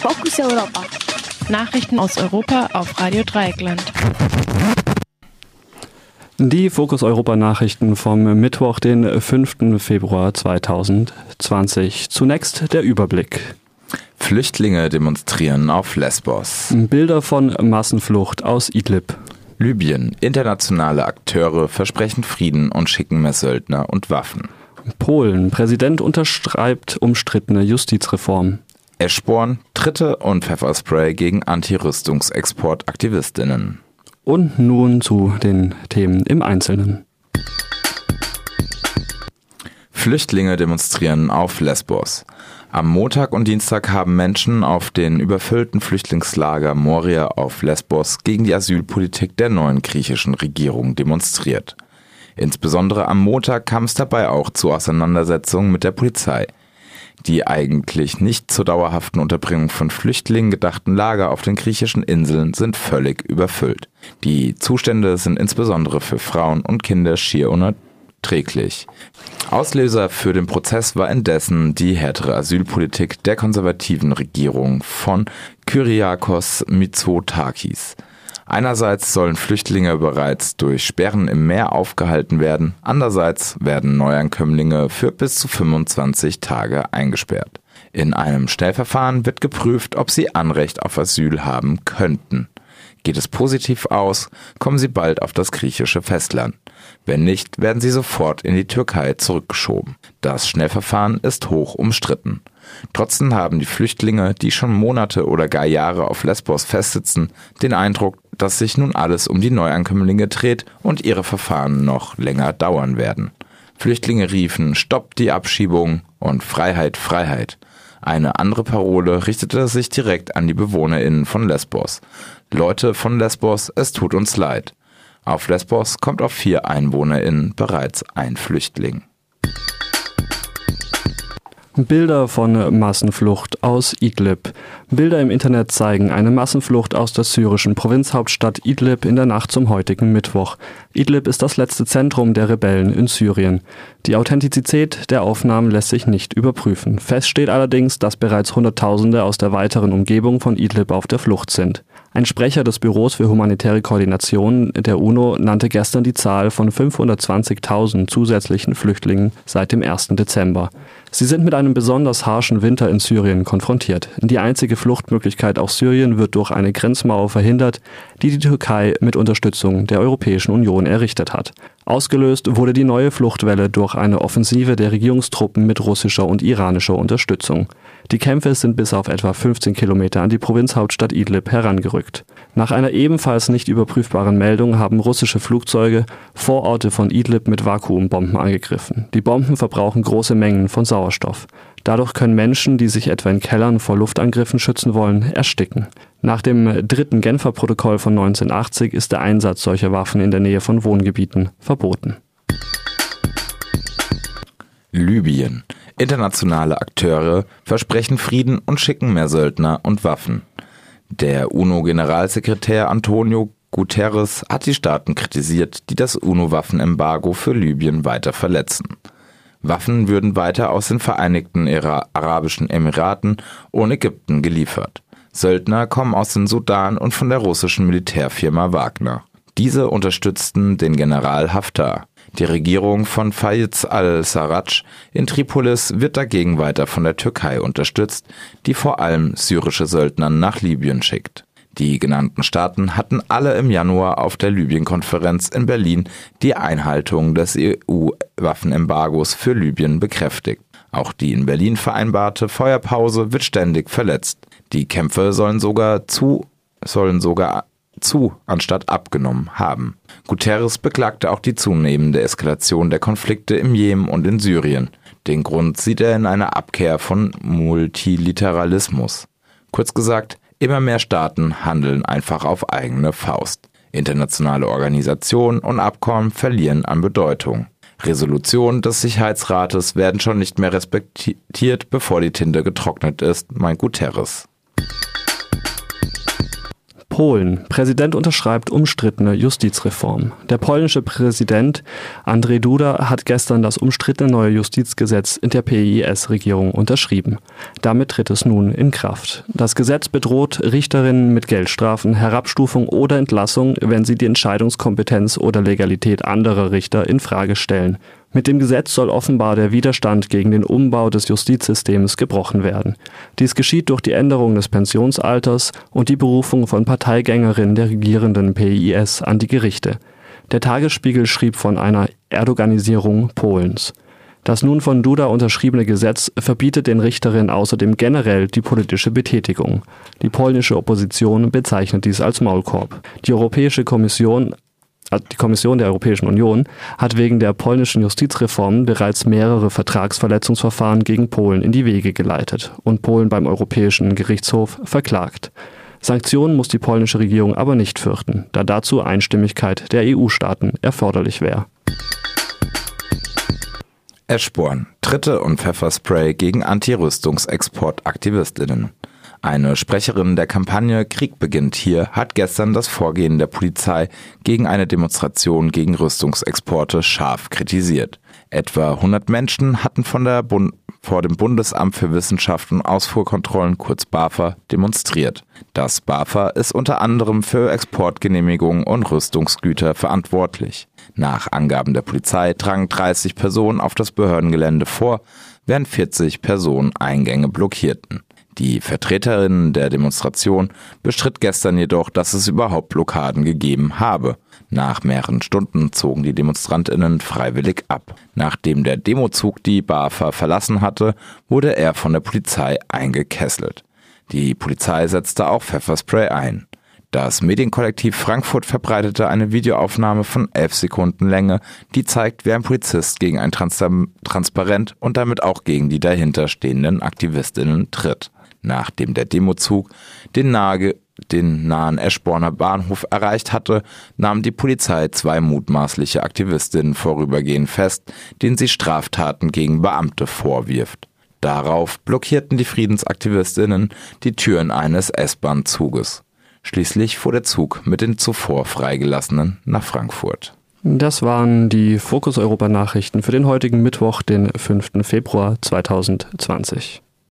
Fokus Europa. Nachrichten aus Europa auf Radio Dreieckland. Die Fokus Europa Nachrichten vom Mittwoch, den 5. Februar 2020. Zunächst der Überblick. Flüchtlinge demonstrieren auf Lesbos. Bilder von Massenflucht aus Idlib. Libyen. Internationale Akteure versprechen Frieden und schicken mehr Söldner und Waffen. Polen. Präsident unterschreibt umstrittene Justizreform. Eschborn. Tritte und Pfefferspray gegen Anti-Rüstungsexport-Aktivistinnen. Und nun zu den Themen im Einzelnen. Flüchtlinge demonstrieren auf Lesbos. Am Montag und Dienstag haben Menschen auf den überfüllten Flüchtlingslager Moria auf Lesbos gegen die Asylpolitik der neuen griechischen Regierung demonstriert. Insbesondere am Montag kam es dabei auch zu Auseinandersetzungen mit der Polizei. Die eigentlich nicht zur dauerhaften Unterbringung von Flüchtlingen gedachten Lager auf den griechischen Inseln sind völlig überfüllt. Die Zustände sind insbesondere für Frauen und Kinder schier unerträglich. Auslöser für den Prozess war indessen die härtere Asylpolitik der konservativen Regierung von Kyriakos Mitsotakis. Einerseits sollen Flüchtlinge bereits durch Sperren im Meer aufgehalten werden, andererseits werden Neuankömmlinge für bis zu 25 Tage eingesperrt. In einem Schnellverfahren wird geprüft, ob sie Anrecht auf Asyl haben könnten. Geht es positiv aus, kommen sie bald auf das griechische Festland. Wenn nicht, werden sie sofort in die Türkei zurückgeschoben. Das Schnellverfahren ist hoch umstritten. Trotzdem haben die Flüchtlinge, die schon Monate oder gar Jahre auf Lesbos festsitzen, den Eindruck, dass sich nun alles um die Neuankömmlinge dreht und ihre Verfahren noch länger dauern werden. Flüchtlinge riefen Stopp die Abschiebung und Freiheit, Freiheit. Eine andere Parole richtete sich direkt an die BewohnerInnen von Lesbos. Leute von Lesbos, es tut uns leid. Auf Lesbos kommt auf vier EinwohnerInnen bereits ein Flüchtling. Bilder von Massenflucht aus Idlib. Bilder im Internet zeigen eine Massenflucht aus der syrischen Provinzhauptstadt Idlib in der Nacht zum heutigen Mittwoch. Idlib ist das letzte Zentrum der Rebellen in Syrien. Die Authentizität der Aufnahmen lässt sich nicht überprüfen. Fest steht allerdings, dass bereits Hunderttausende aus der weiteren Umgebung von Idlib auf der Flucht sind. Ein Sprecher des Büros für humanitäre Koordination der UNO nannte gestern die Zahl von 520.000 zusätzlichen Flüchtlingen seit dem 1. Dezember. Sie sind mit einem besonders harschen Winter in Syrien konfrontiert. Die einzige Fluchtmöglichkeit aus Syrien wird durch eine Grenzmauer verhindert, die die Türkei mit Unterstützung der Europäischen Union errichtet hat. Ausgelöst wurde die neue Fluchtwelle durch eine Offensive der Regierungstruppen mit russischer und iranischer Unterstützung. Die Kämpfe sind bis auf etwa 15 Kilometer an die Provinzhauptstadt Idlib herangerückt. Nach einer ebenfalls nicht überprüfbaren Meldung haben russische Flugzeuge Vororte von Idlib mit Vakuumbomben angegriffen. Die Bomben verbrauchen große Mengen von Sauerstoff. Dadurch können Menschen, die sich etwa in Kellern vor Luftangriffen schützen wollen, ersticken. Nach dem dritten Genfer Protokoll von 1980 ist der Einsatz solcher Waffen in der Nähe von Wohngebieten verboten. Libyen. Internationale Akteure versprechen Frieden und schicken mehr Söldner und Waffen. Der UNO-Generalsekretär Antonio Guterres hat die Staaten kritisiert, die das UNO-Waffenembargo für Libyen weiter verletzen. Waffen würden weiter aus den Vereinigten Arabischen Emiraten und Ägypten geliefert. Söldner kommen aus dem Sudan und von der russischen Militärfirma Wagner. Diese unterstützten den General Haftar. Die Regierung von Fayez al-Sarraj in Tripolis wird dagegen weiter von der Türkei unterstützt, die vor allem syrische Söldner nach Libyen schickt. Die genannten Staaten hatten alle im Januar auf der Libyen-Konferenz in Berlin die Einhaltung des EU-Waffenembargos für Libyen bekräftigt. Auch die in Berlin vereinbarte Feuerpause wird ständig verletzt. Die Kämpfe sollen sogar zu sollen sogar zu anstatt abgenommen haben. Guterres beklagte auch die zunehmende Eskalation der Konflikte im Jemen und in Syrien. Den Grund sieht er in einer Abkehr von Multilateralismus. Kurz gesagt, immer mehr Staaten handeln einfach auf eigene Faust. Internationale Organisationen und Abkommen verlieren an Bedeutung. Resolutionen des Sicherheitsrates werden schon nicht mehr respektiert, bevor die Tinte getrocknet ist, meint Guterres. Polen. Präsident unterschreibt umstrittene Justizreform. Der polnische Präsident Andrzej Duda hat gestern das umstrittene neue Justizgesetz in der PIS-Regierung unterschrieben. Damit tritt es nun in Kraft. Das Gesetz bedroht Richterinnen mit Geldstrafen, Herabstufung oder Entlassung, wenn sie die Entscheidungskompetenz oder Legalität anderer Richter in Frage stellen. Mit dem Gesetz soll offenbar der Widerstand gegen den Umbau des Justizsystems gebrochen werden. Dies geschieht durch die Änderung des Pensionsalters und die Berufung von Parteigängerinnen der regierenden PIS an die Gerichte. Der Tagesspiegel schrieb von einer Erdoganisierung Polens. Das nun von Duda unterschriebene Gesetz verbietet den Richterinnen außerdem generell die politische Betätigung. Die polnische Opposition bezeichnet dies als Maulkorb. Die Europäische Kommission die Kommission der Europäischen Union hat wegen der polnischen Justizreform bereits mehrere Vertragsverletzungsverfahren gegen Polen in die Wege geleitet und Polen beim Europäischen Gerichtshof verklagt. Sanktionen muss die polnische Regierung aber nicht fürchten, da dazu Einstimmigkeit der EU-Staaten erforderlich wäre. Eschborn, Tritte und Pfefferspray gegen Anti-Rüstungsexport-Aktivistinnen. Eine Sprecherin der Kampagne Krieg beginnt hier hat gestern das Vorgehen der Polizei gegen eine Demonstration gegen Rüstungsexporte scharf kritisiert. Etwa 100 Menschen hatten von der Bund vor dem Bundesamt für Wissenschaft und Ausfuhrkontrollen kurz BAFA demonstriert. Das BAFA ist unter anderem für Exportgenehmigungen und Rüstungsgüter verantwortlich. Nach Angaben der Polizei drangen 30 Personen auf das Behördengelände vor, während 40 Personen Eingänge blockierten. Die Vertreterin der Demonstration bestritt gestern jedoch, dass es überhaupt Blockaden gegeben habe. Nach mehreren Stunden zogen die Demonstrantinnen freiwillig ab. Nachdem der Demozug die BAFA verlassen hatte, wurde er von der Polizei eingekesselt. Die Polizei setzte auch Pfefferspray ein. Das Medienkollektiv Frankfurt verbreitete eine Videoaufnahme von elf Sekunden Länge, die zeigt, wie ein Polizist gegen ein Trans Transparent und damit auch gegen die dahinterstehenden Aktivistinnen tritt. Nachdem der Demozug den, nahe, den nahen Eschborner Bahnhof erreicht hatte, nahm die Polizei zwei mutmaßliche Aktivistinnen vorübergehend fest, denen sie Straftaten gegen Beamte vorwirft. Darauf blockierten die Friedensaktivistinnen die Türen eines S-Bahn-Zuges. Schließlich fuhr der Zug mit den zuvor freigelassenen nach Frankfurt. Das waren die Fokus Europa Nachrichten für den heutigen Mittwoch, den 5. Februar 2020.